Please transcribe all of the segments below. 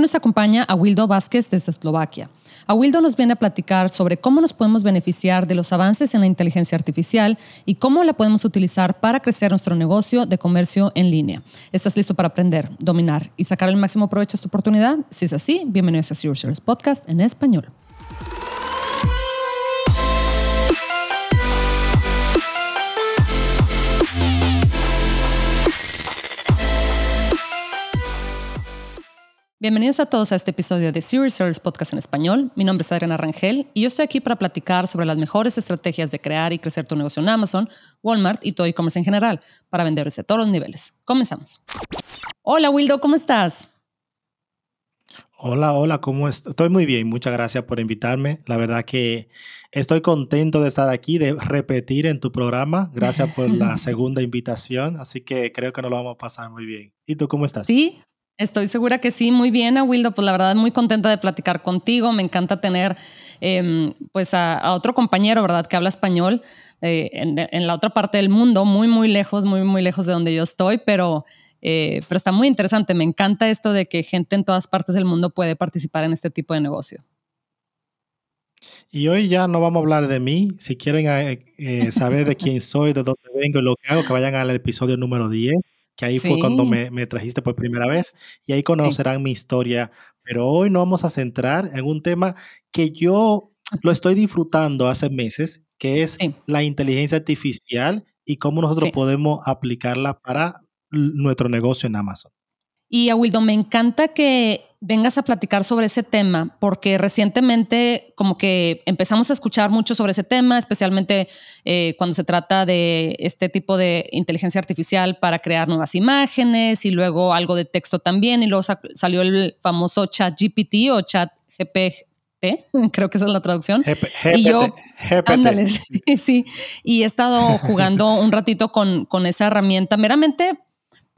Nos acompaña Awildo Vázquez desde Eslovaquia. Awildo nos viene a platicar sobre cómo nos podemos beneficiar de los avances en la inteligencia artificial y cómo la podemos utilizar para crecer nuestro negocio de comercio en línea. ¿Estás listo para aprender, dominar y sacar el máximo provecho de esta oportunidad? Si es así, bienvenidos a Sales Podcast en español. Bienvenidos a todos a este episodio de Service Podcast en español. Mi nombre es Adriana Rangel y yo estoy aquí para platicar sobre las mejores estrategias de crear y crecer tu negocio en Amazon, Walmart y todo e-commerce en general para vender desde todos los niveles. Comenzamos. Hola Wildo, ¿cómo estás? Hola, hola, ¿cómo estás? Estoy muy bien, muchas gracias por invitarme. La verdad que estoy contento de estar aquí, de repetir en tu programa. Gracias por la segunda invitación, así que creo que nos lo vamos a pasar muy bien. ¿Y tú cómo estás? Sí, Estoy segura que sí, muy bien, Awildo. Pues la verdad, muy contenta de platicar contigo. Me encanta tener em, pues a, otro compañero, ¿verdad?, que habla español eh, en, la otra parte del mundo, muy, muy lejos, muy, muy lejos de donde yo estoy, pero, eh, pero está muy interesante. Me encanta esto de que gente en todas partes del mundo puede participar en este tipo de negocio. Y hoy ya no vamos a hablar de mí. Si quieren eh, saber de quién soy, de dónde vengo y lo que hago, que vayan al episodio número 10 que ahí fue cuando me, me, trajiste por primera vez y ahí conocerán mi historia. Pero hoy nos vamos a centrar en un tema que yo lo estoy disfrutando hace meses, que es la inteligencia artificial y cómo nosotros podemos aplicarla para nuestro negocio en Amazon. Y a Wildo, me encanta que vengas a platicar sobre ese tema, porque recientemente como que empezamos a escuchar mucho sobre ese tema, especialmente eh, cuando se trata de este tipo de inteligencia artificial para crear nuevas imágenes y luego algo de texto también, y luego salió el famoso chat GPT o chat GPT, creo que esa es la traducción. y yo, ándale, sí, y he estado jugando un ratito con, con esa herramienta. Meramente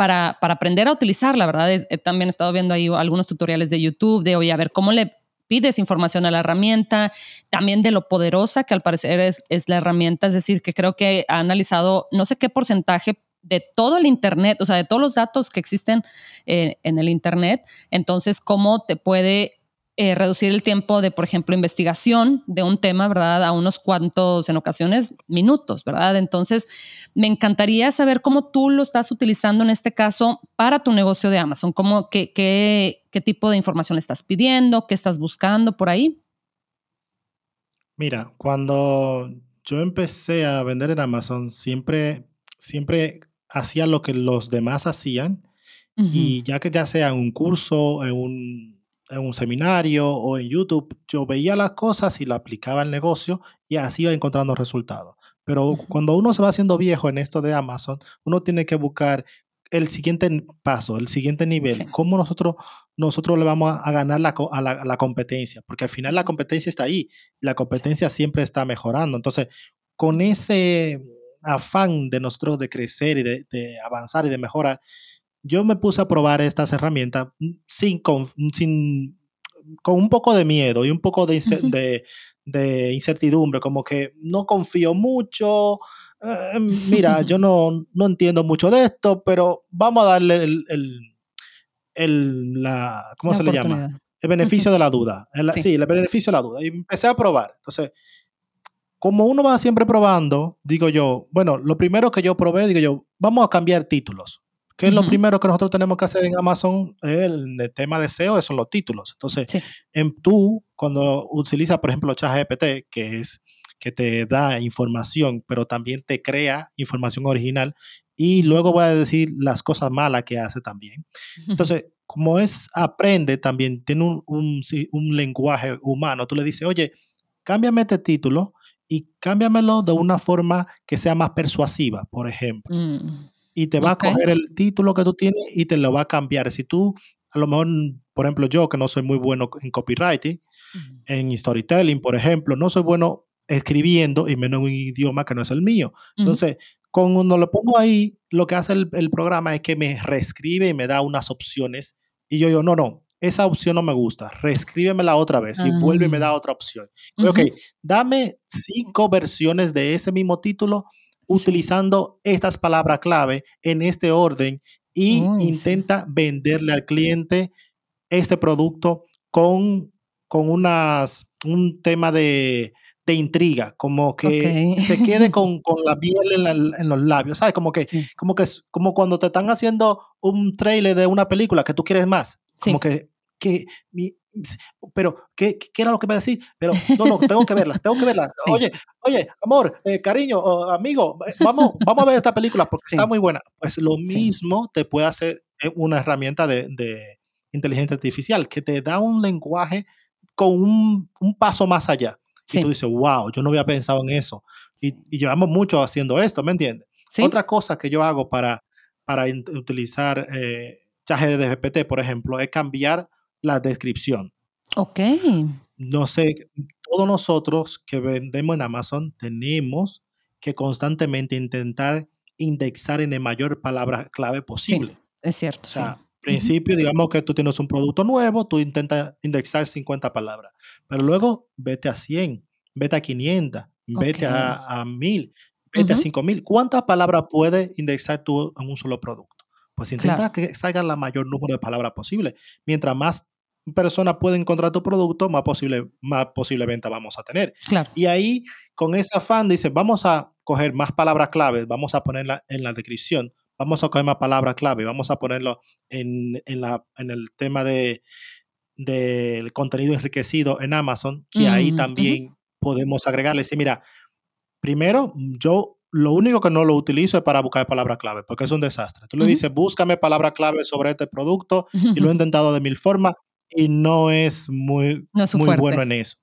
para, aprender a utilizarla, ¿verdad? He, también he estado viendo ahí algunos tutoriales de YouTube de, oye, a ver, ¿cómo le pides información a la herramienta? También de lo poderosa que al parecer es, la herramienta, es decir, que creo que ha analizado no sé qué porcentaje de todo el Internet, o sea, de todos los datos que existen eh, en el Internet. Entonces, ¿cómo te puede eh, reducir el tiempo de, por ejemplo, investigación de un tema, ¿verdad? A unos cuantos, en ocasiones, minutos, ¿verdad? Entonces, me encantaría saber cómo tú lo estás utilizando en este caso para tu negocio de Amazon. ¿Cómo, qué, qué, qué tipo de información estás pidiendo? ¿Qué estás buscando por ahí? Mira, cuando yo empecé a vender en Amazon, siempre, siempre hacía lo que los demás hacían. Y ya que ya sea en un curso, en un en un seminario o en YouTube, yo veía las cosas y la aplicaba al negocio y así iba encontrando resultados. Pero cuando uno se va haciendo viejo en esto de Amazon, uno tiene que buscar el siguiente paso, el siguiente nivel, cómo nosotros, nosotros le vamos a, ganar la, a, la, competencia, porque al final la competencia está ahí, la competencia siempre está mejorando. Entonces, con ese afán de nosotros de crecer y de, de avanzar y de mejorar, yo me puse a probar estas herramientas sin, con, sin, con un poco de miedo y un poco de, de, incertidumbre, como que no confío mucho. Eh, mira, yo no, no, entiendo mucho de esto, pero vamos a darle el, el, la, ¿cómo se le llama? El beneficio de la duda. sí. el beneficio de la duda. Y empecé a probar. Entonces, como uno va siempre probando, digo yo, bueno, lo primero que yo probé, digo yo, vamos a cambiar títulos. ¿Qué es lo primero que nosotros tenemos que hacer en Amazon? El, el tema de SEO son los títulos. Entonces, en tú, cuando utilizas, por ejemplo, ChatGPT, que es que te da información, pero también te crea información original, y luego voy a decir las cosas malas que hace también. Entonces, como es, aprende también, tiene un, un, lenguaje humano, tú le dices, oye, cámbiame este título y cámbiamelo de una forma que sea más persuasiva, por ejemplo. Mm y te va a coger el título que tú tienes y te lo va a cambiar. Si tú, a lo mejor, por ejemplo, yo que no soy muy bueno en copywriting, en storytelling, por ejemplo, no soy bueno escribiendo y menos en un idioma que no es el mío. Entonces, cuando lo pongo ahí, lo que hace el, programa es que me reescribe y me da unas opciones. Y yo digo, no, no, esa opción no me gusta, reescríbemela otra vez y vuelve y me da ah. otra opción. Ok, dame cinco versiones de ese mismo título utilizando estas palabras clave en este orden y intenta venderle al cliente este producto con, con unas, un tema de, de intriga, como que se quede con, con la piel en, los labios, ¿sabes? Como que, como que como cuando te están haciendo un trailer de una película que tú quieres más, como que, que pero, ¿qué, ¿qué, era lo que me decís? Pero, no, no, tengo que verla, tengo que verla. Oye, oye, amor, eh, cariño, amigo, eh, vamos, vamos a ver esta película porque está muy buena. Pues lo mismo te puede hacer eh, una herramienta de, de, inteligencia artificial que te da un lenguaje con un, un paso más allá. Y tú dices, wow, yo no había pensado en eso. Y, y llevamos mucho haciendo esto, ¿me entiendes? Otra cosa que yo hago para, para utilizar eh, de GPT, por ejemplo, es cambiar la descripción. Ok. No sé, todos nosotros que vendemos en Amazon tenemos que constantemente intentar indexar en el mayor palabra clave posible. Sí, es cierto. O sea, principio, digamos que tú tienes un producto nuevo, tú intentas indexar 50 palabras, pero luego vete a 100, vete a 500, vete a, a 1000, vete a 5000. ¿Cuántas palabras puedes indexar tú en un solo producto? Pues intenta que salga la mayor número de palabras posible. Mientras más personas pueden encontrar tu producto, más posible, más posible venta vamos a tener. Y ahí, con ese afán, dice, vamos a coger más palabras claves, vamos a ponerla en la descripción, vamos a coger más palabras clave, vamos a ponerlo en, en, la, en el tema de del contenido enriquecido en Amazon, que ahí también podemos agregarle. Sí, mira, primero, yo lo único que no lo utilizo es para buscar palabras clave, porque es un desastre. Tú le dices, búscame palabra clave sobre este producto, y lo he intentado de mil formas, y no es muy, muy bueno en eso.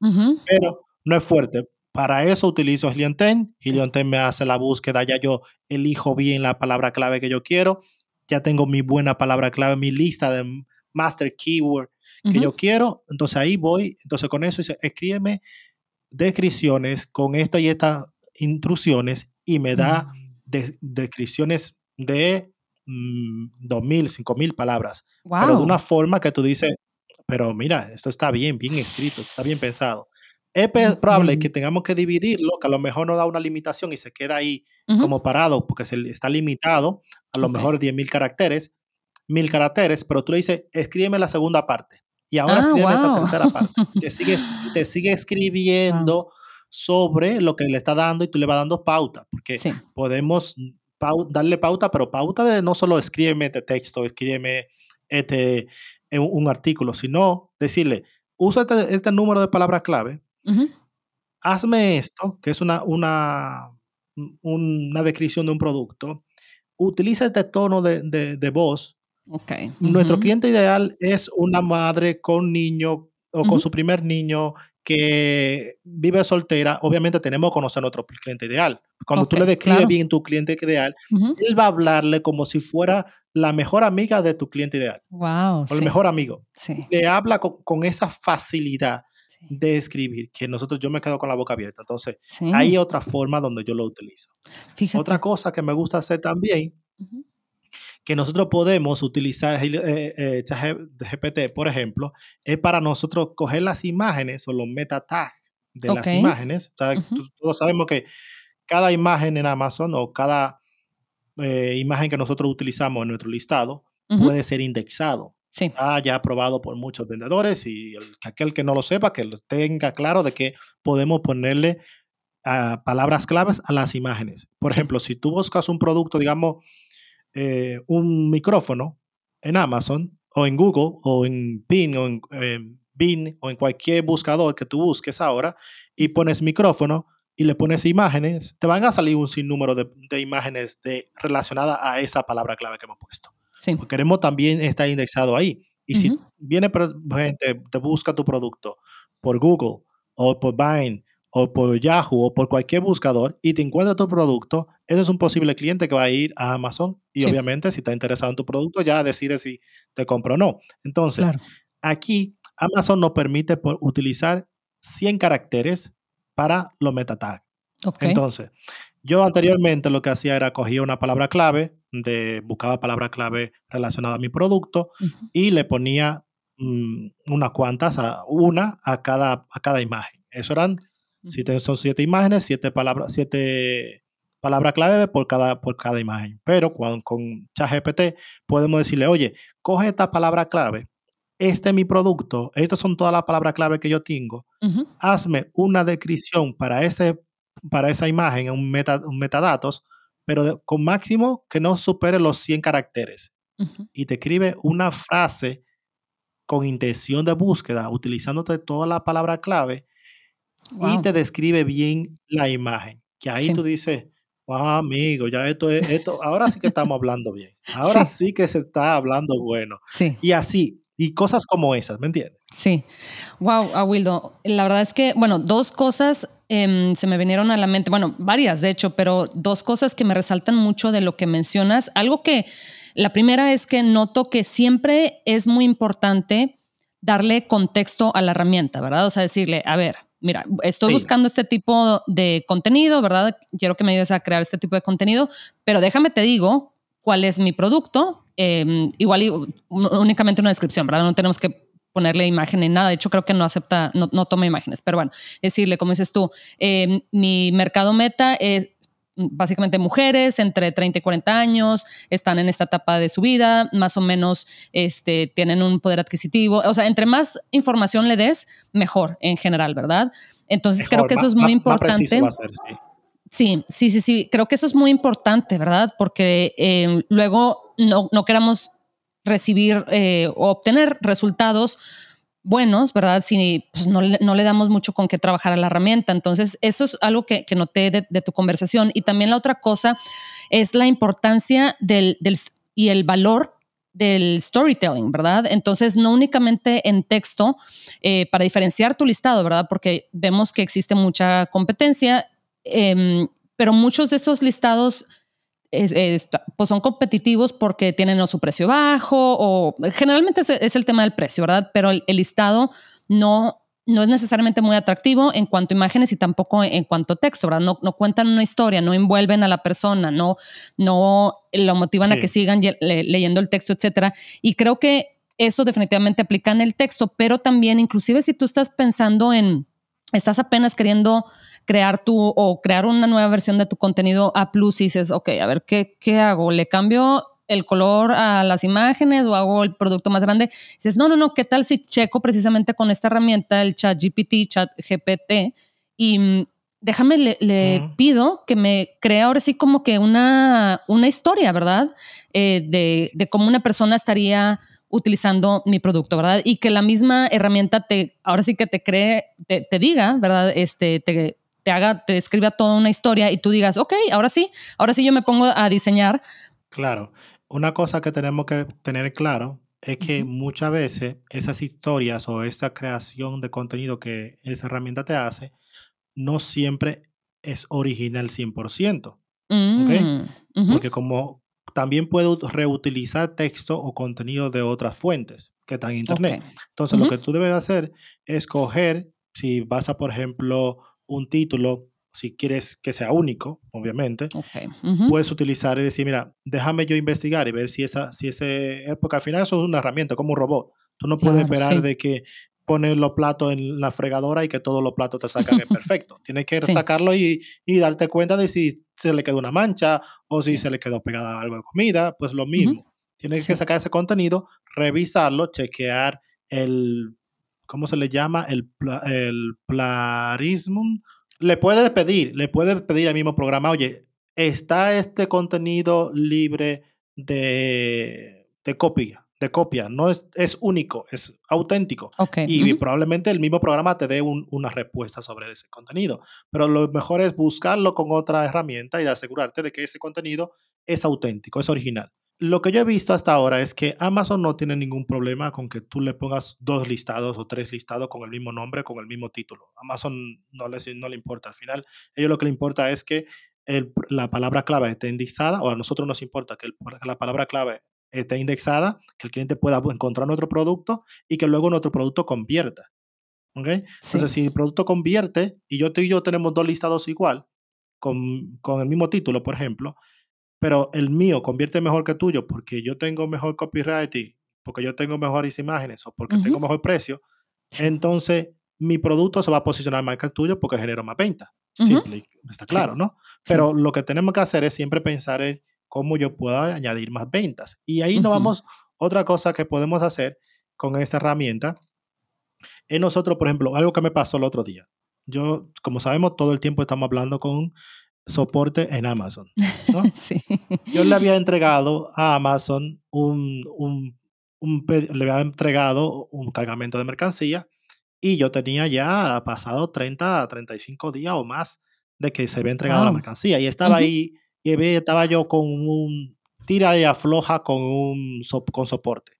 Pero no es fuerte. Para eso utilizo Helium Helium me hace la búsqueda, ya yo elijo bien la palabra clave que yo quiero, ya tengo mi buena palabra clave, mi lista de master keyword que yo quiero, entonces ahí voy, entonces con eso dice, escríbeme descripciones con esta y estas intrusiones y me da mm. descripciones de mm, dos mil, cinco mil palabras, pero de una forma que tú dices, pero mira, esto está bien, bien escrito, está bien pensado. Es probable que tengamos que dividirlo, que a lo mejor no da una limitación y se queda ahí como parado porque se, está limitado a lo mejor 10.000 caracteres, mil caracteres, pero tú le dices, escríbeme la segunda parte. Y ahora ah, escríbeme esta tercera parte. Te sigue, te sigue escribiendo sobre lo que le está dando y tú le vas dando pauta, porque podemos darle pauta, pero pauta de no solo escríbeme este texto, escríbeme este, un, artículo, sino decirle, usa este, este número de palabras clave, hazme esto, que es una, una, una descripción de un producto, utiliza este tono de, de, voz. Okay. Nuestro cliente ideal es una madre con niño o con su primer niño que vive soltera, obviamente tenemos que conocer a nuestro cliente ideal. Cuando tú le describes bien tu cliente ideal, él va a hablarle como si fuera la mejor amiga de tu cliente ideal. Wow. O el mejor amigo. Sí. Le habla con, esa facilidad de escribir que nosotros yo me quedo con la boca abierta. Entonces, hay otra forma donde yo lo utilizo. Otra cosa que me gusta hacer también, que nosotros podemos utilizar eh, eh, GPT, por ejemplo, es para nosotros coger las imágenes o los meta tags de las imágenes. Todos sabemos que cada imagen en Amazon o cada eh, imagen que nosotros utilizamos en nuestro listado puede ser indexado. Sí. ya aprobado por muchos vendedores y aquel que no lo sepa, que lo tenga claro de que podemos ponerle ah, palabras claves a las imágenes. Por ejemplo, si tú buscas un producto, digamos, eh, un micrófono en Amazon o en Google o en Bing o en Bing o en cualquier buscador que tú busques ahora y pones micrófono, y le pones imágenes, te van a salir un sinnúmero de, de imágenes de, relacionadas a esa palabra clave que hemos puesto. Sí. Porque queremos también estar indexado ahí. Y si viene gente, te busca tu producto por Google o por Vine o por Yahoo o por cualquier buscador y te encuentra tu producto, ese es un posible cliente que va a ir a Amazon y obviamente si está interesado en tu producto ya decide si te compra o no. Entonces, aquí Amazon nos permite utilizar 100 caracteres para los meta tags. Entonces, yo anteriormente lo que hacía era cogía una palabra clave, de, buscaba palabra clave relacionada a mi producto y le ponía mm, unas cuantas, a, una a cada, a cada imagen. Eso eran, si son siete imágenes, siete palabras, siete palabras clave por cada, por cada imagen. Pero con, con ChatGPT podemos decirle, oye, coge esta palabra clave. Este es mi producto, estas son todas las palabras clave que yo tengo, hazme una descripción para, ese, para esa imagen, un, meta, un metadatos, pero con máximo que no supere los 100 caracteres. Y te escribe una frase con intención de búsqueda, utilizándote toda la palabra clave, y te describe bien la imagen. Que ahí tú dices, wow, amigo, ya esto es, esto, ahora sí que estamos hablando bien. Ahora sí. que se está hablando bueno. Sí. Y así, y cosas como esas, ¿me entiendes? Sí. Wow, Awildo. La verdad es que, bueno, dos cosas em, se me vinieron a la mente, bueno, varias de hecho, pero dos cosas que me resaltan mucho de lo que mencionas. Algo que, la primera es que noto que siempre es muy importante darle contexto a la herramienta, ¿verdad? O sea, decirle, a ver, mira, estoy buscando este tipo de contenido, ¿verdad? Quiero que me ayudes a crear este tipo de contenido, pero déjame te digo cuál es mi producto. Em, igual únicamente una descripción, ¿verdad? No tenemos que ponerle imagen en nada. De hecho, creo que no acepta, no, toma imágenes, pero bueno, decirle, como dices tú, em, mi mercado meta es básicamente mujeres entre 30 y 40 años, están en esta etapa de su vida, más o menos este, tienen un poder adquisitivo. O sea, entre más información le des, mejor en general, ¿verdad? Entonces creo que eso es muy importante. sí. sí. sí, sí, Creo que eso es muy importante, ¿verdad? Porque eh, luego no, no queramos recibir eh, o obtener resultados buenos, ¿verdad? Si pues, no, le damos mucho con qué trabajar a la herramienta. Entonces, eso es algo que, noté de, tu conversación. Y también la otra cosa es la importancia del, y el valor del storytelling, ¿verdad? Entonces, no únicamente en texto, eh, para diferenciar tu listado, ¿verdad? Porque vemos que existe mucha competencia, em, pero muchos de esos listados pues son competitivos porque tienen su precio bajo o generalmente es, el tema del precio, ¿verdad? Pero el, listado no, no es necesariamente muy atractivo en cuanto a imágenes y tampoco en cuanto a texto, ¿verdad? No, no cuentan una historia, no envuelven a la persona, no, no lo motivan a que sigan leyendo el texto, etcétera. Y creo que eso definitivamente aplica en el texto, pero también inclusive si tú estás pensando en, estás apenas queriendo crear tu o crear una nueva versión de tu contenido a plus y dices, ok, a ver, ¿qué, qué hago? ¿Le cambio el color a las imágenes o hago el producto más grande? dices, no, no, no, ¿qué tal si checo precisamente con esta herramienta, el chat GPT, chat GPT, y mm, déjame, le, pido que me crea ahora sí como que una, una historia, ¿verdad? Eh, de, de cómo una persona estaría utilizando mi producto, ¿verdad? Y que la misma herramienta te, ahora sí que te cree, te, te diga, ¿verdad? Este, te, te haga, te escriba toda una historia y tú digas, ok, ahora sí, ahora sí yo me pongo a diseñar. Claro, una cosa que tenemos que tener claro es que muchas veces esas historias o esa creación de contenido que esa herramienta te hace, no siempre es original 100%. Mm, Porque como también puedo reutilizar texto o contenido de otras fuentes que están en Internet. Entonces, lo que tú debes hacer es coger, si vas a, por ejemplo, un título, si quieres que sea único, obviamente, puedes utilizar y decir, mira, déjame yo investigar y ver si esa, si ese, porque al final eso es una herramienta, como un robot. Tú no puedes esperar de que pones los platos en la fregadora y que todos los platos te sacan perfecto. Tienes que sacarlo y, y, darte cuenta de si se le quedó una mancha o si se le quedó pegada algo de comida, pues lo mismo. Tienes que sacar ese contenido, revisarlo, chequear el ¿cómo se le llama? El, el plarismo. Le puedes pedir, le puedes pedir al mismo programa, oye, ¿está este contenido libre de, de copia? De copia, no es, es único, es auténtico. Y probablemente el mismo programa te dé una respuesta sobre ese contenido. Pero lo mejor es buscarlo con otra herramienta y asegurarte de que ese contenido es auténtico, es original lo que yo he visto hasta ahora es que Amazon no tiene ningún problema con que tú le pongas dos listados o tres listados con el mismo nombre, con el mismo título. Amazon no le, no le importa. Al final, a ellos lo que le importa es que la palabra clave esté indexada, o a nosotros nos importa que, la palabra clave esté indexada, que el cliente pueda encontrar nuestro producto y que luego nuestro producto convierta. ¿Okay? Entonces, si el producto convierte y yo, tú y yo tenemos dos listados igual, con, con el mismo título, por ejemplo, pero el mío convierte mejor que tuyo porque yo tengo mejor copyright, porque yo tengo mejores imágenes o porque tengo mejor precio, entonces mi producto se va a posicionar más que el tuyo porque genero más venta. Simple, está claro, ¿no? Pero lo que tenemos que hacer es siempre pensar en cómo yo puedo añadir más ventas. Y ahí nos vamos, otra cosa que podemos hacer con esta herramienta es nosotros, por ejemplo, algo que me pasó el otro día. Yo, como sabemos, todo el tiempo estamos hablando con soporte en Amazon. sí. Yo le había entregado a Amazon un, un, un, le había entregado un cargamento de mercancía y yo tenía ya pasado 30 a 35 días o más de que se había entregado la mercancía y estaba ahí y estaba yo con un tira y afloja con un con soporte.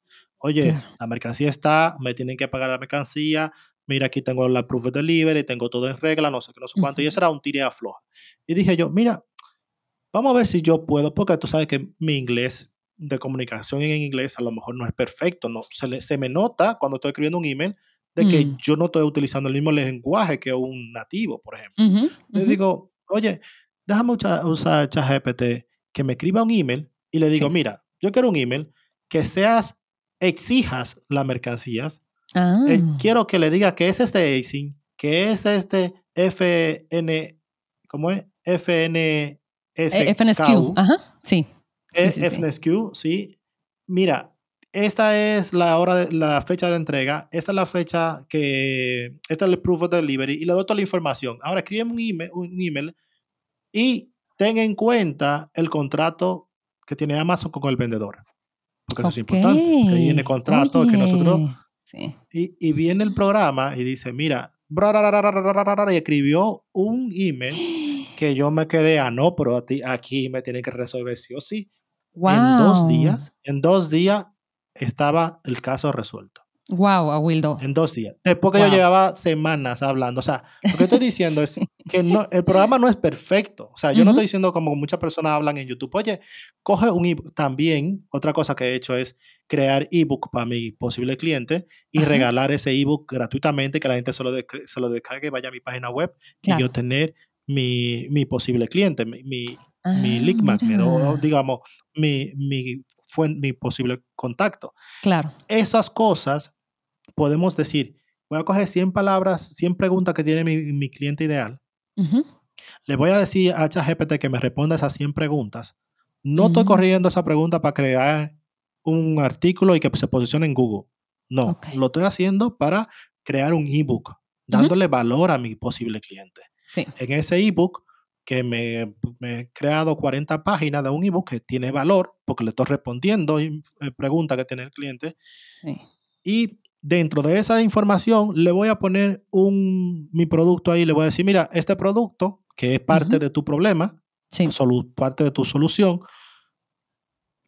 Oye, la mercancía está, me tienen que pagar la mercancía, mira, aquí tengo la proof of delivery, tengo todo en regla, no sé qué, no sé cuánto. Y eso era un tira y afloja. Y dije yo, mira, vamos a ver si yo puedo, porque tú sabes que mi inglés de comunicación en inglés a lo mejor no es perfecto, no se, se me nota cuando estoy escribiendo un email de que mm. yo no estoy utilizando el mismo lenguaje que un nativo, por ejemplo. Le digo, oye, déjame usar, ChatGPT que me escriba un email y le digo, mira, yo quiero un email que seas, exijas las mercancías. Eh, ah. quiero que le diga que es este ASIN, que es este FN, ¿cómo es? Eh, FNSQ, ajá, sí. sí, sí, FNSQ, sí. Mira, esta es la hora, de, la fecha de entrega, esta es la fecha que, esta es el proof of delivery y le doy toda la información. Ahora escríbeme un email, un email y ten en cuenta el contrato que tiene Amazon con el vendedor. Porque eso es importante, que viene contrato que nosotros... Y, y, viene el programa y dice, mira, y escribió un email que yo me quedé, ah, no, pero a ti, aquí me tiene que resolver sí o sí. En dos días, en dos días estaba el caso resuelto. Wow, a Wildo. En dos días. Después que yo llevaba semanas hablando. O sea, lo que estoy diciendo es que no, el programa no es perfecto. O sea, yo no estoy diciendo como muchas personas hablan en YouTube. Oye, coge un. También, otra cosa que he hecho es crear ebook para mi posible cliente y regalar ese ebook gratuitamente, que la gente se lo, se lo descargue, vaya a mi página web y yo tener mi, mi posible cliente, mi, mi, mi ah, lead magnet, o digamos, mi, mi mi posible contacto. Claro. Esas cosas podemos decir, voy a coger 100 palabras, 100 preguntas que tiene mi, mi cliente ideal. Le voy a decir a ChatGPT que me responda esas 100 preguntas. No estoy corriendo esa pregunta para crear un artículo y que se posicione en Google. No, lo estoy haciendo para crear un ebook, dándole valor a mi posible cliente. Sí. En ese ebook que me, he creado 40 páginas de un ebook que tiene valor, porque le estoy respondiendo eh, pregunta que tiene el cliente. Y dentro de esa información le voy a poner un, mi producto ahí, le voy a decir, mira, este producto, que es parte de tu problema, parte de tu solución,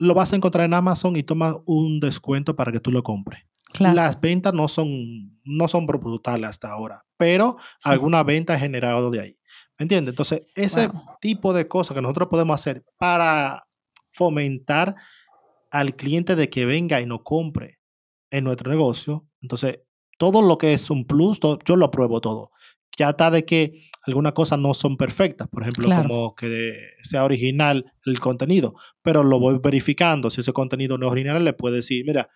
lo vas a encontrar en Amazon y toma un descuento para que tú lo compres. Las ventas no son, no son brutales hasta ahora, pero alguna venta he generado de ahí. ¿Me entiendes? Entonces, ese tipo de cosas que nosotros podemos hacer para fomentar al cliente de que venga y no compre en nuestro negocio. Entonces, todo lo que es un plus, yo lo apruebo todo. Ya está de que algunas cosas no son perfectas, por ejemplo, como que sea original el contenido, pero lo voy verificando. Si ese contenido no es original, le puedo decir, mira,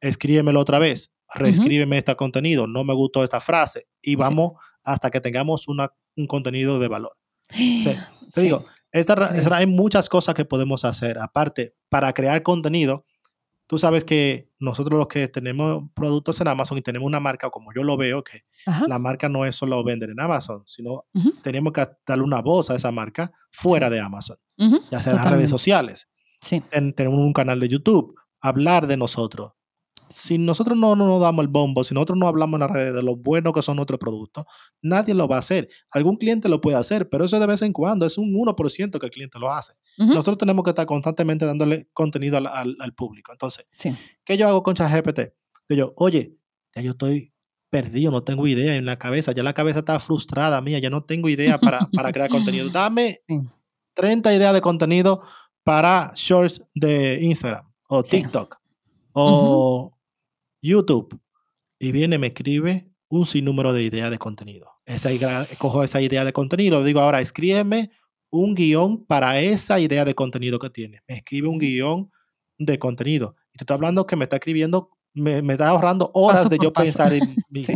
escríbemelo otra vez, reescríbeme este contenido, no me gustó esta frase, y vamos hasta que tengamos una un contenido de valor. te digo, hay muchas cosas que podemos hacer. Aparte, para crear contenido, tú sabes que nosotros los que tenemos productos en Amazon y tenemos una marca, como yo lo veo, que la marca no es solo vender en Amazon, sino tenemos que darle una voz a esa marca fuera de Amazon, ya sea en las redes sociales. tenemos un canal de YouTube, hablar de nosotros, si nosotros no, no, nos damos el bombo, si nosotros no hablamos en las redes de lo bueno que son nuestros productos, nadie lo va a hacer. Algún cliente lo puede hacer, pero eso de vez en cuando es un 1% que el cliente lo hace. Nosotros tenemos que estar constantemente dándole contenido al, al, público. Entonces, ¿qué yo hago con ChatGPT? Yo, oye, ya yo estoy perdido, no tengo idea en la cabeza, ya la cabeza está frustrada mía, ya no tengo idea para, para crear contenido. Dame 30 ideas de contenido para shorts de Instagram o TikTok o YouTube y viene, me escribe un sinnúmero de ideas de contenido. Esa, cojo esa idea de contenido, digo ahora, escríbeme un guion para esa idea de contenido que tiene. Me escribe un guion de contenido. Y te estoy hablando que me está escribiendo, me, me está ahorrando horas de yo pensar en mi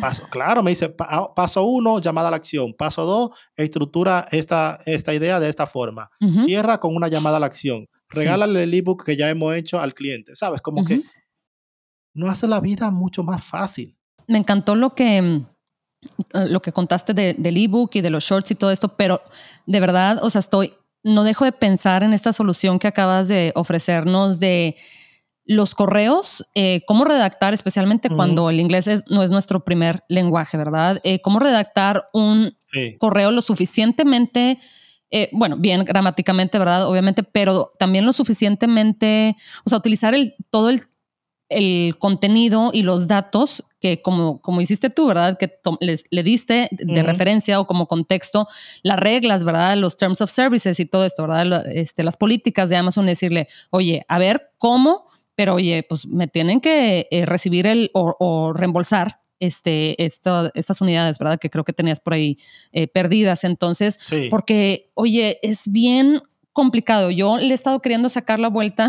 paso. Claro, me dice ah, paso uno, llamada a la acción. Paso dos, estructura esta, esta idea de esta forma. Cierra con una llamada a la acción. Regálale el ebook que ya hemos hecho al cliente. ¿Sabes? Como que no hace la vida mucho más fácil. Me encantó lo que, mm, lo que contaste del ebook y de los shorts y todo esto, pero de verdad, o sea, estoy, no dejo de pensar en esta solución que acabas de ofrecernos de los correos, eh, cómo redactar, especialmente cuando el inglés no es nuestro primer lenguaje, ¿verdad? Eh, cómo redactar un correo lo suficientemente, eh, bueno, bien gramáticamente, ¿verdad? Obviamente, pero también lo suficientemente, o sea, utilizar el, todo el el contenido y los datos que como, como hiciste tú, ¿verdad? Que les, le diste de referencia o como contexto las reglas, ¿verdad? Los terms of services y todo esto, ¿verdad? Este, las políticas de Amazon, decirle, oye, a ver cómo, pero oye, pues me tienen que eh, recibir el o, reembolsar este, estas unidades, ¿verdad? Que creo que tenías por ahí eh, perdidas. Entonces, porque, oye, es bien complicado. Yo le he estado queriendo sacar la vuelta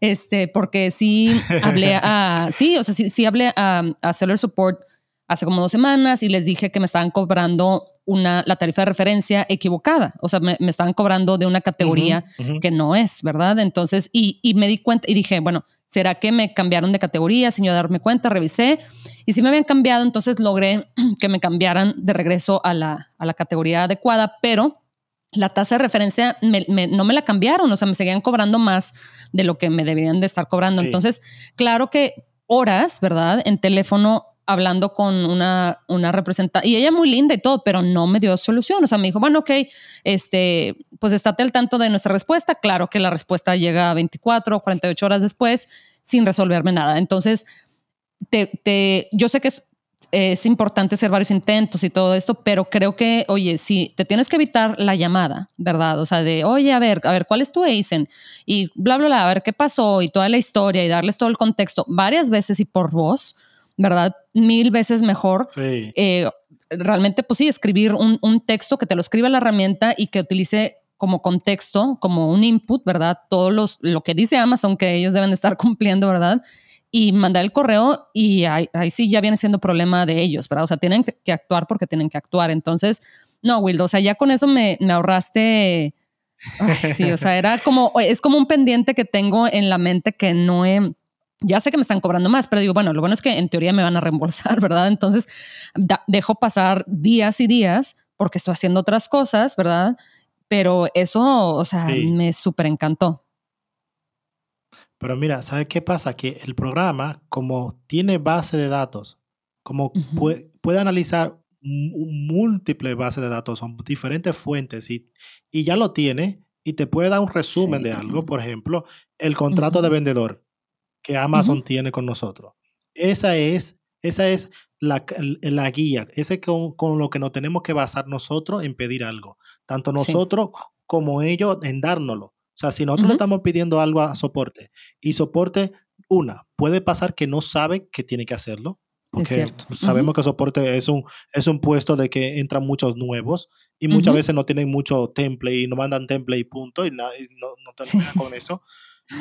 este, porque sí hablé a, sí, o sea, sí, sí hablé a, a Seller Support hace como dos semanas y les dije que me estaban cobrando una, la tarifa de referencia equivocada. O sea, me, me estaban cobrando de una categoría que no es, ¿verdad? Entonces, y, y, me di cuenta y dije, bueno, ¿será que me cambiaron de categoría sin yo darme cuenta? Revisé y si me habían cambiado, entonces logré que me cambiaran de regreso a la, a la categoría adecuada, pero la tasa de referencia no me la cambiaron, o sea, me seguían cobrando más de lo que me debían de estar cobrando. Entonces, claro que horas, ¿verdad? En teléfono hablando con una, una representante, y ella muy linda y todo, pero no me dio solución. O sea, me dijo, bueno, ok, este, pues estate al tanto de nuestra respuesta. Claro que la respuesta llega a 24 o 48 horas después sin resolverme nada. Entonces, te, te, yo sé que es es importante hacer varios intentos y todo esto, pero creo que, oye, si te tienes que evitar la llamada, ¿verdad? O sea, de, oye, a ver, a ver, ¿cuál es tu ASIN? Y bla, bla, bla, a ver qué pasó y toda la historia y darles todo el contexto varias veces y por voz, ¿verdad? Mil veces mejor. Eh, realmente, pues sí, escribir un, un texto que te lo escriba la herramienta y que utilice como contexto, como un input, ¿verdad? Todo los, lo que dice Amazon que ellos deben estar cumpliendo, ¿verdad? Y mandar el correo y ahí, sí ya viene siendo problema de ellos, ¿verdad? O sea, tienen que actuar porque tienen que actuar. Entonces, no, Wildo, o sea, ya con eso me, me ahorraste. sí, o sea, era como, es como un pendiente que tengo en la mente que no he, ya sé que me están cobrando más, pero digo, bueno, lo bueno es que en teoría me van a reembolsar, ¿verdad? Entonces, dejo pasar días y días porque estoy haciendo otras cosas, ¿verdad? Pero eso, o sea, me súper encantó. Pero mira, ¿sabes qué pasa? Que el programa, como tiene base de datos, como puede, analizar múltiples bases de datos, son diferentes fuentes y, y ya lo tiene y te puede dar un resumen de algo. Por ejemplo, el contrato de vendedor que Amazon tiene con nosotros. Esa es, esa es la, la guía, ese es con, con, lo que nos tenemos que basar nosotros en pedir algo. Tanto nosotros como ellos en dárnoslo. O sea, si nosotros le estamos pidiendo algo a soporte y soporte, una, puede pasar que no sabe que tiene que hacerlo. Porque sabemos que soporte es un, es un puesto de que entran muchos nuevos y muchas veces no tienen mucho template y no mandan template y punto y, no, no terminan con eso.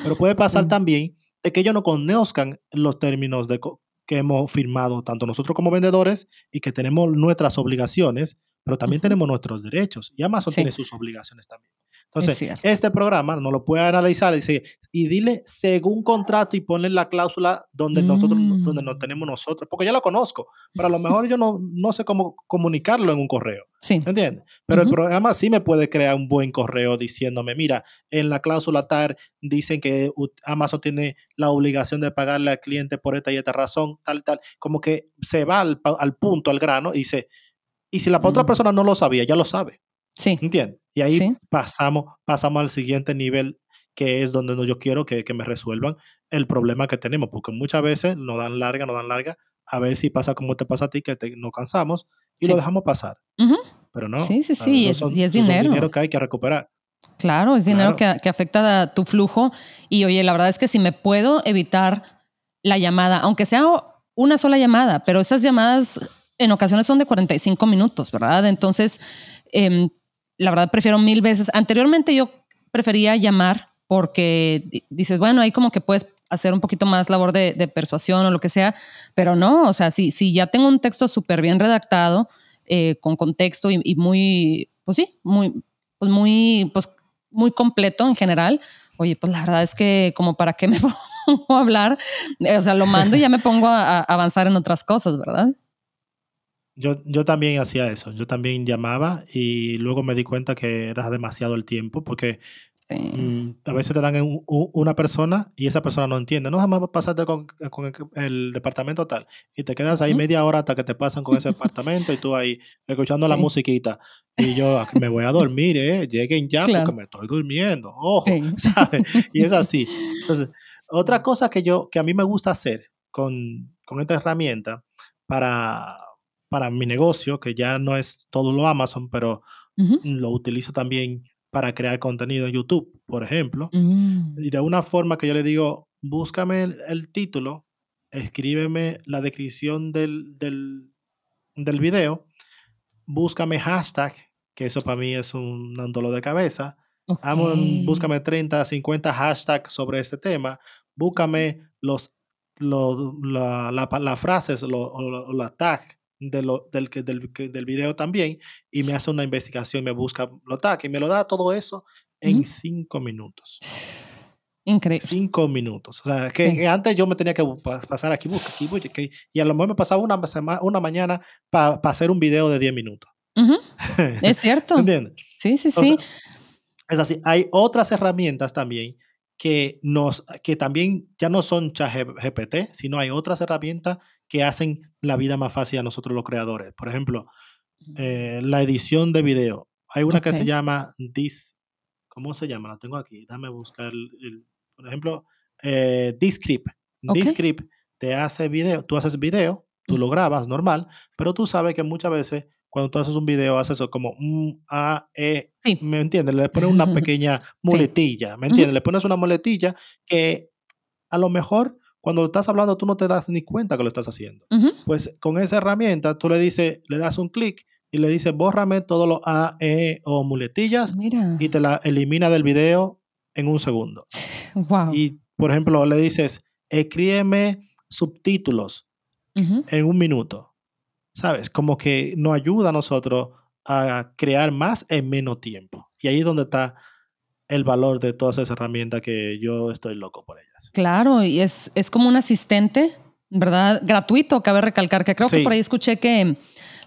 Pero puede pasar también de que ellos no conozcan los términos de, que hemos firmado tanto nosotros como vendedores y que tenemos nuestras obligaciones, pero también tenemos nuestros derechos y Amazon tiene sus obligaciones también. Entonces, este programa no lo puede analizar y, dice, y dile según contrato y ponle la cláusula donde nosotros donde no mm. tenemos nosotros, porque ya lo conozco, pero a lo mejor yo no, no sé cómo comunicarlo en un correo. Sí. ¿Me entiendes? Pero el programa sí me puede crear un buen correo diciéndome, mira, en la cláusula TAR dicen que Amazon tiene la obligación de pagarle al cliente por esta y esta razón, tal, tal, como que se va al, al punto, al grano y dice, y si la otra mm. persona no lo sabía, ya lo sabe. Sí. ¿Entiendes? Y ahí pasamos, pasamos al siguiente nivel, que es donde yo quiero que, que, me resuelvan el problema que tenemos, porque muchas veces nos dan larga, nos dan larga, a ver si pasa como te pasa a ti, que nos cansamos y lo dejamos pasar. Pero no. Sí, sí, sí, y es, es dinero. dinero que hay que recuperar. Claro, es dinero que, que, afecta a tu flujo. Y oye, la verdad es que si me puedo evitar la llamada, aunque sea una sola llamada, pero esas llamadas en ocasiones son de 45 minutos, ¿verdad? Entonces, eh, la verdad prefiero mil veces. Anteriormente yo prefería llamar porque dices, bueno, ahí como que puedes hacer un poquito más labor de, persuasión o lo que sea, pero no, o sea, si, si ya tengo un texto súper bien redactado, eh, con contexto y, muy, pues sí, muy, pues muy, pues muy completo en general, oye, pues la verdad es que como para qué me pongo a hablar, o sea, lo mando y ya me pongo a, avanzar en otras cosas, ¿verdad? Yo, yo también hacía eso, yo también llamaba y luego me di cuenta que era demasiado el tiempo porque Mm, a veces te dan una persona y esa persona no entiende. No, jamás pasarte con, con el, departamento tal. Y te quedas ahí media hora hasta que te pasan con ese departamento y tú ahí escuchando la musiquita. Y yo me voy a dormir, ¿eh? Lleguen ya porque me estoy durmiendo. Ojo, ¿sabes? Y es así. Entonces, otra cosa que yo, que a mí me gusta hacer con, con esta herramienta para, para mi negocio, que ya no es todo lo Amazon, pero lo utilizo también para crear contenido en YouTube, por ejemplo. Mm. Y de una forma que yo le digo, búscame el, título, escríbeme la descripción del, del, del, video, búscame hashtag, que eso para mí es un, dolor de cabeza. búscame 30, 50 hashtags sobre este tema. Búscame los, los la, las frases o las tags de lo, del, del, del video también y me hace una investigación, me busca lo tags y me lo da todo eso en cinco minutos. Increíble. Cinco minutos. O sea, que antes yo me tenía que pasar aquí, busca, aquí, y a lo mejor me pasaba una, una mañana para hacer un video de 10 minutos. es cierto. ¿Entiendes? Sí, sí, sí. es así. Hay otras herramientas también que, nos, que también ya no son GPT, sino hay otras herramientas que hacen la vida más fácil a nosotros los creadores. Por ejemplo, eh, la edición de video. Hay una que se llama Dis, ¿cómo se llama? La tengo aquí, déjame buscar, el, por ejemplo, eh, Descript. Descript te hace video, tú haces video, tú lo grabas normal, pero tú sabes que muchas veces cuando tú haces un video, haces eso como mm, A, E, ¿me entiendes? Le pones una pequeña muletilla, ¿me entiendes? Le pones una muletilla que a lo mejor cuando estás hablando tú no te das ni cuenta que lo estás haciendo. Pues con esa herramienta tú le dices, le das un clic y le dices, bórrame todos los A, E o muletillas y te la elimina del video en un segundo. Wow. Y por ejemplo, le dices, escríbeme subtítulos en un minuto. ¿Sabes? Como que nos ayuda a nosotros a crear más en menos tiempo. Y ahí es donde está el valor de todas esas herramientas que yo estoy loco por ellas. Claro, y es, es como un asistente, ¿verdad? Gratuito, cabe recalcar, que creo que por ahí escuché que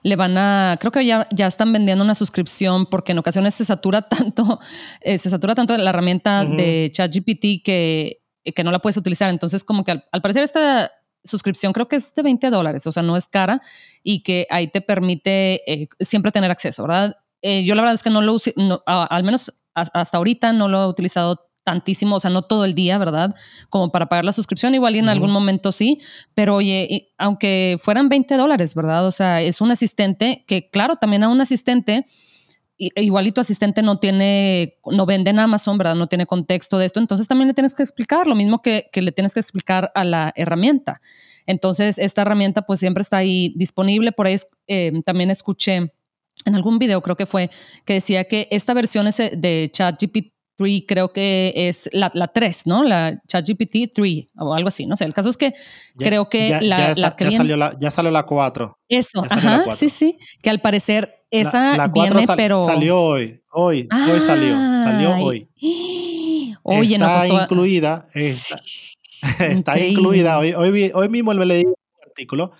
le van a, creo que ya, ya están vendiendo una suscripción porque en ocasiones se satura tanto, eh, se satura tanto la herramienta de ChatGPT que, que no la puedes utilizar. Entonces, como que al parecer esta suscripción creo que es de 20 dólares, o sea, no es cara y que ahí te permite eh, siempre tener acceso, ¿verdad? Eh, yo la verdad es que no lo usé, al menos hasta ahorita no lo he utilizado tantísimo, o sea, no todo el día, ¿verdad? Como para pagar la suscripción, igual y en algún momento sí, pero oye, aunque fueran 20 dólares, ¿verdad? O sea, es un asistente que, claro, también a un asistente e igualito asistente no tiene, no vende en Amazon, ¿verdad? No tiene contexto de esto, entonces también le tienes que explicar lo mismo que, que le tienes que explicar a la herramienta. Entonces, esta herramienta pues siempre está ahí disponible. Por ahí eh, también escuché en algún video, creo que fue, que decía que esta versión es de ChatGPT 3 creo que es la, la 3, ¿no? La ChatGPT 3 o algo así, no sé. El caso es que creo que la, ya, que salió la, ya salió la 4. Eso, ajá, sí, sí, que al parecer esa la, viene, pero... Salió hoy, hoy, hoy salió, salió hoy. Oye, está no, pues incluida, está, incluida, hoy, hoy, hoy mismo le leí un artículo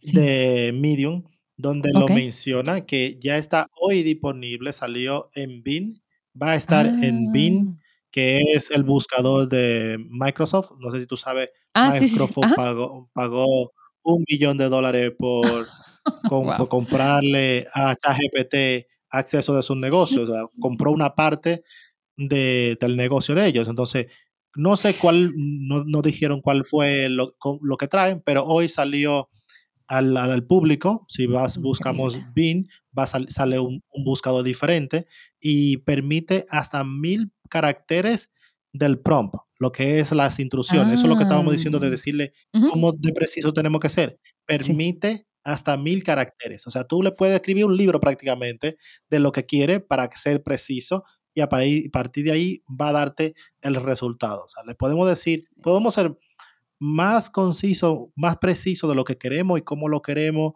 de Medium donde lo menciona que ya está hoy disponible, salió en Bing va a estar en Bing, ah. que es el buscador de Microsoft. No sé si tú sabes, ah, Microsoft Pagó, un millón de dólares por, comprarle a ChatGPT acceso de sus negocios. O sea, compró una parte de, del negocio de ellos. Entonces, no sé cuál, no, no dijeron cuál fue lo, lo, que traen, pero hoy salió al, al, público, si vas, buscamos Bing, va, sale un, buscador diferente y permite hasta mil caracteres del prompt, lo que es las instrucciones. Eso es lo que estábamos diciendo de ah. decirle cómo de preciso tenemos que ser. Permite hasta mil caracteres. O sea, tú le puedes escribir un libro prácticamente de lo que quiere para ser preciso y a partir de ahí va a darte el resultado. O sea, le podemos decir, podemos ser más conciso, más preciso de lo que queremos y cómo lo queremos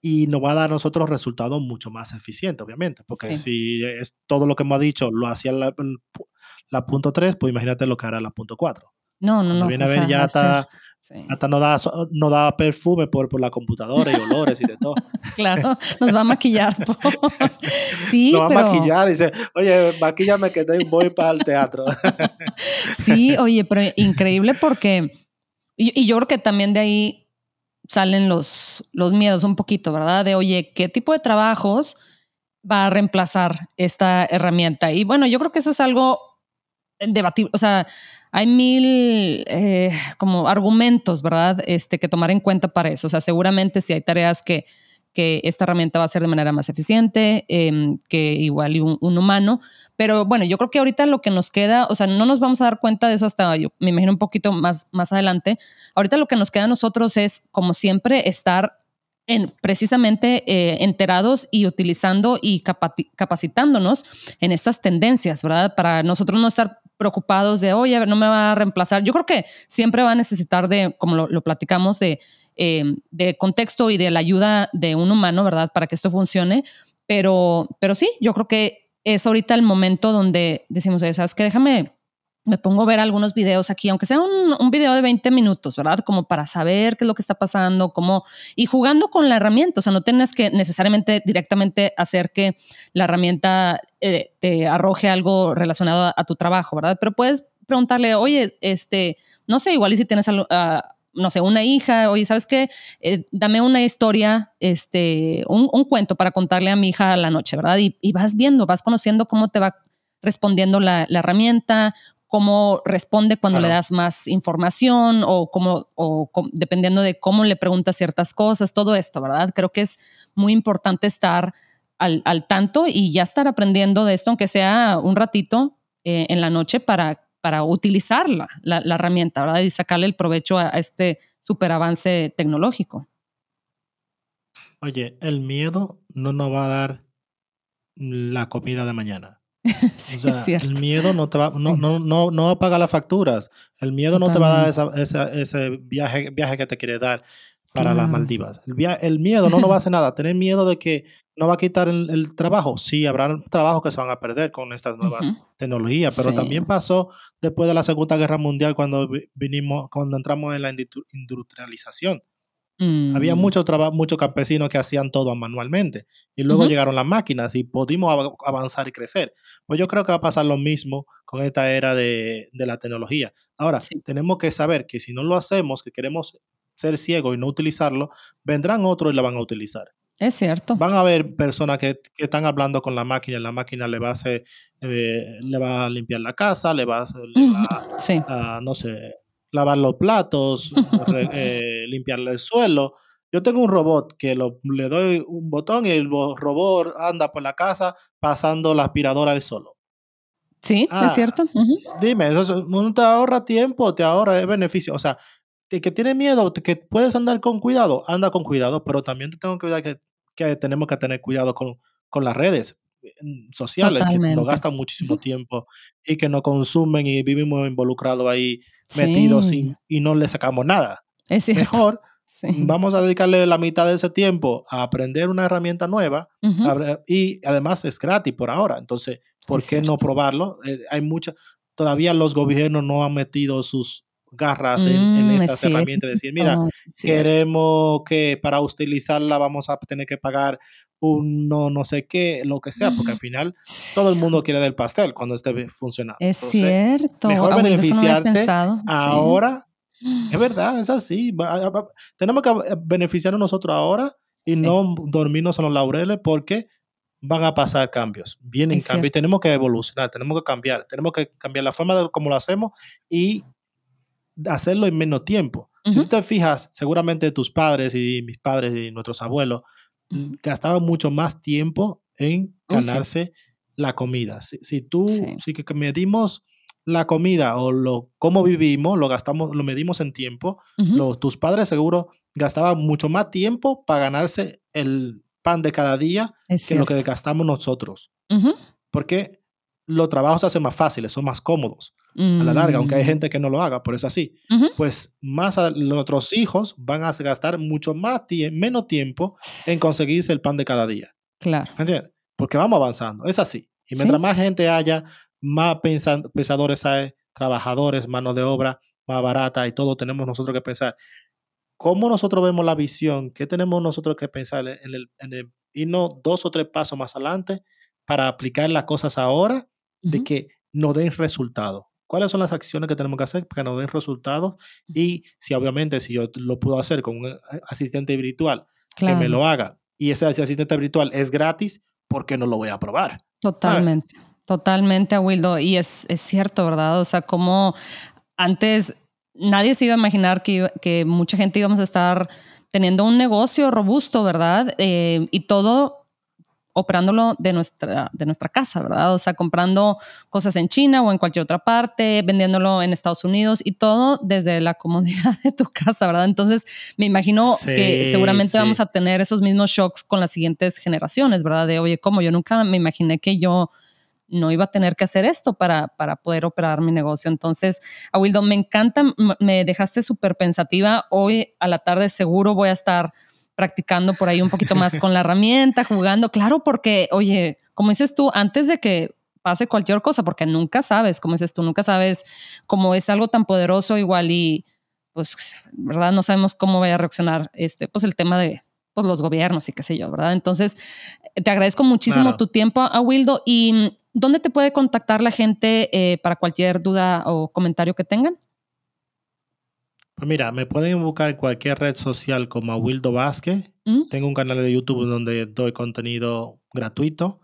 y nos va a dar a nosotros resultados mucho más eficientes, obviamente, porque si es todo lo que hemos dicho lo hacía la, la punto 3, pues imagínate lo que hará la punto 4. No, no, no. Viene a ver ya hasta, hasta no, da, no da perfume por, por la computadora y olores y de todo. claro, nos va a maquillar. sí, nos va a maquillar y dice, oye, maquillame que voy para el teatro. sí, oye, pero increíble porque, y, yo creo que también de ahí salen los, los miedos un poquito, ¿verdad? De, oye, ¿qué tipo de trabajos va a reemplazar esta herramienta? Y bueno, yo creo que eso es algo debatible, o sea, hay mil eh, como argumentos, ¿verdad? Este, que tomar en cuenta para eso. O sea, seguramente si hay tareas que, que esta herramienta va a ser de manera más eficiente em, que igual un, humano. Pero bueno, yo creo que ahorita lo que nos queda, o sea, no nos vamos a dar cuenta de eso hasta, yo me imagino un poquito más, más adelante. Ahorita lo que nos queda a nosotros es, como siempre, estar en, precisamente eh, enterados y utilizando y capacitándonos en estas tendencias, ¿verdad? Para nosotros no estar preocupados de, oye, no me va a reemplazar. Yo creo que siempre va a necesitar de, como lo, platicamos, de, eh, de contexto y de la ayuda de un humano, ¿verdad? Para que esto funcione. Pero, pero sí, yo creo que es ahorita el momento donde decimos, ¿sabes qué? Déjame me pongo a ver algunos videos aquí, aunque sea un, video de 20 minutos, ¿verdad? Como para saber qué es lo que está pasando, cómo, y jugando con la herramienta, o sea, no tienes que necesariamente directamente hacer que la herramienta eh, te arroje algo relacionado a, tu trabajo, ¿verdad? Pero puedes preguntarle, oye, este, no sé, igual y si tienes, uh, no sé, una hija, oye, ¿sabes qué? Eh, dame una historia, este, un, un, cuento para contarle a mi hija a la noche, ¿verdad? Y, y vas viendo, vas conociendo cómo te va respondiendo la, la, herramienta, cómo responde cuando le das más información o cómo, o dependiendo de cómo le preguntas ciertas cosas, todo esto, ¿verdad? Creo que es muy importante estar al, tanto y ya estar aprendiendo de esto, aunque sea un ratito eh, en la noche para, para utilizarla, la, herramienta, ¿verdad? Y sacarle el provecho a, a este super avance tecnológico. Oye, el miedo no nos va a dar la comida de mañana. sí, es cierto. El miedo no te va, no, no, no, no va a pagar las facturas. El miedo no te va a dar esa, esa, ese viaje, viaje que te quiere dar para las Maldivas. El, el, miedo no nos va a hacer nada. Tener miedo de que no va a quitar el, el trabajo. Sí, habrá trabajos que se van a perder con estas nuevas tecnologías, pero también pasó después de la Segunda Guerra Mundial cuando vinimos, cuando entramos en la industrialización. Había mm. muchos muchos campesinos que hacían todo manualmente y luego llegaron las máquinas y pudimos avanzar y crecer. Pues yo creo que va a pasar lo mismo con esta era de, de la tecnología. Ahora, tenemos que saber que si no lo hacemos, que queremos ser ciegos y no utilizarlo, vendrán otros y la van a utilizar. Es cierto. Van a haber personas que, que están hablando con la máquina la máquina le va a hacer, eh, le va a limpiar la casa, le va, le va a, no sé, lavar los platos, eh, limpiarle el suelo. Yo tengo un robot que le doy un botón y el robot anda por la casa pasando la aspiradora él solo. Sí, es ah, cierto. Dime, eso no te ahorra tiempo, te ahorra beneficio. O sea, que tiene miedo, que puedes andar con cuidado, anda con cuidado, pero también te tengo que cuidar que, que tenemos que tener cuidado con, con las redes mm, sociales que nos gastan muchísimo tiempo y que nos consumen y vivimos involucrados ahí metidos y no le sacamos nada. Es Mejor vamos a dedicarle la mitad de ese tiempo a aprender una herramienta nueva y además es gratis por ahora. Entonces, ¿por qué no probarlo? Eh, hay muchas, todavía los gobiernos no han metido sus garras en, mm, estas herramientas. Decir, mira, queremos que para utilizarla vamos a tener que pagar un no, no sé qué, lo que sea, porque al final todo el mundo quiere del pastel cuando esté funcionando. Es cierto. Mejor ah, beneficiarte ahora es verdad, es así. Tenemos que eh, beneficiarnos nosotros ahora y no dormirnos en los laureles porque van a pasar cambios. Vienen cambios y tenemos que evolucionar, tenemos que cambiar, tenemos que cambiar la forma de cómo lo hacemos y hacerlo en menos tiempo. Si tú te fijas, seguramente tus padres y mis padres y nuestros abuelos mm, gastaban mucho más tiempo en ganarse la comida. Si, si tú, si que medimos la comida o lo cómo vivimos, lo gastamos, lo medimos en tiempo, los, tus padres seguro gastaban mucho más tiempo para ganarse el pan de cada día que lo que gastamos nosotros. Porque los trabajos se hacen más fáciles, son más cómodos a la larga, aunque hay mm. gente que no lo haga, por eso así. Pues más a, nuestros hijos van a gastar mucho más menos tiempo en conseguirse el pan de cada día. Claro. ¿Entiendes? Porque vamos avanzando, es así. Y mientras más gente haya, más pensadores hay, trabajadores, mano de obra, más barata y todo tenemos nosotros que pensar. ¿Cómo nosotros vemos la visión? ¿Qué tenemos nosotros que pensar en el, en el irnos dos o tres pasos más adelante para aplicar las cosas ahora de que nos den resultados? ¿Cuáles son las acciones que tenemos que hacer para que nos den resultados? Y si obviamente si yo lo puedo hacer con un asistente virtual, que me lo haga, y ese asistente virtual es gratis, ¿por qué no lo voy a probar? Totalmente, totalmente, Wildo. Y es, es cierto, ¿verdad? O sea, como antes nadie se iba a imaginar que, que mucha gente íbamos a estar teniendo un negocio robusto, ¿verdad? Eh, y todo operándolo de nuestra, de nuestra casa, ¿verdad? O sea, comprando cosas en China o en cualquier otra parte, vendiéndolo en Estados Unidos y todo desde la comodidad de tu casa, ¿verdad? Entonces, me imagino que seguramente vamos a tener esos mismos shocks con las siguientes generaciones, ¿verdad? De, oye, ¿cómo? Yo nunca me imaginé que yo no iba a tener que hacer esto para, para poder operar mi negocio. Entonces, Awildo, me encanta, me dejaste súper pensativa. Hoy a la tarde seguro voy a estar practicando por ahí un poquito más con la herramienta, jugando. Claro, porque, oye, como dices tú, antes de que pase cualquier cosa, porque nunca sabes, como dices tú, nunca sabes cómo es algo tan poderoso igual y pues, ¿verdad? No sabemos cómo vaya a reaccionar este, pues el tema de pues, los gobiernos y qué sé yo, ¿verdad? Entonces, te agradezco muchísimo tu tiempo, a Wildo. ¿Y dónde te puede contactar la gente eh, para cualquier duda o comentario que tengan? Pues mira, me pueden buscar en cualquier red social como Wildo Vázquez. ¿Mm? Tengo un canal de YouTube donde doy contenido gratuito.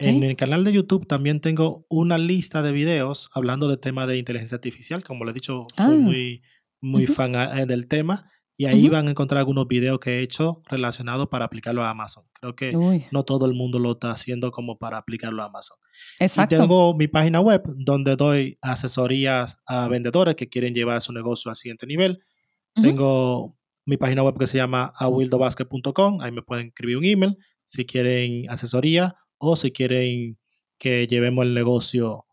En el canal de YouTube también tengo una lista de videos hablando de temas de inteligencia artificial. Como le he dicho, soy ah. muy, muy fan eh, del tema. Y ahí van a encontrar algunos videos que he hecho relacionados para aplicarlo a Amazon. Creo que no todo el mundo lo está haciendo como para aplicarlo a Amazon. Exacto. Y tengo mi página web donde doy asesorías a vendedores que quieren llevar su negocio al siguiente nivel. Tengo mi página web que se llama awildobasket.com. Ahí me pueden escribir un email si quieren asesoría o si quieren que llevemos el negocio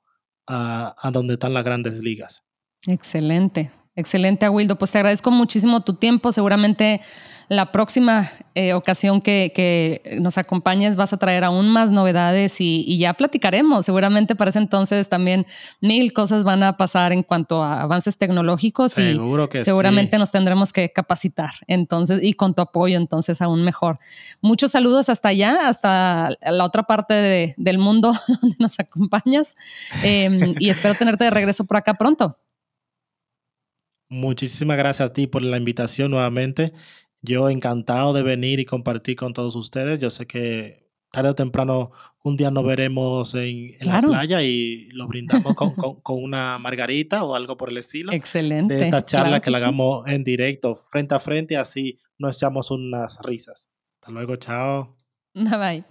a, a donde están las grandes ligas. Excelente. Excelente, Wildo. Pues te agradezco muchísimo tu tiempo. Seguramente la próxima eh, ocasión que, nos acompañes vas a traer aún más novedades y, ya platicaremos. Seguramente para ese entonces también mil cosas van a pasar en cuanto a avances tecnológicos y seguramente nos tendremos que capacitar. Entonces, y con tu apoyo, entonces aún mejor. Muchos saludos hasta allá, hasta la otra parte del mundo donde nos acompañas em, y espero tenerte de regreso por acá pronto. Muchísimas gracias a ti por la invitación nuevamente. Yo encantado de venir y compartir con todos ustedes. Yo sé que tarde o temprano un día nos veremos en, la playa y lo brindamos con, una margarita o algo por el estilo. Excelente. De esta charla que, la hagamos en directo, frente a frente, así nos echamos unas risas. Hasta luego, chao. Bye bye.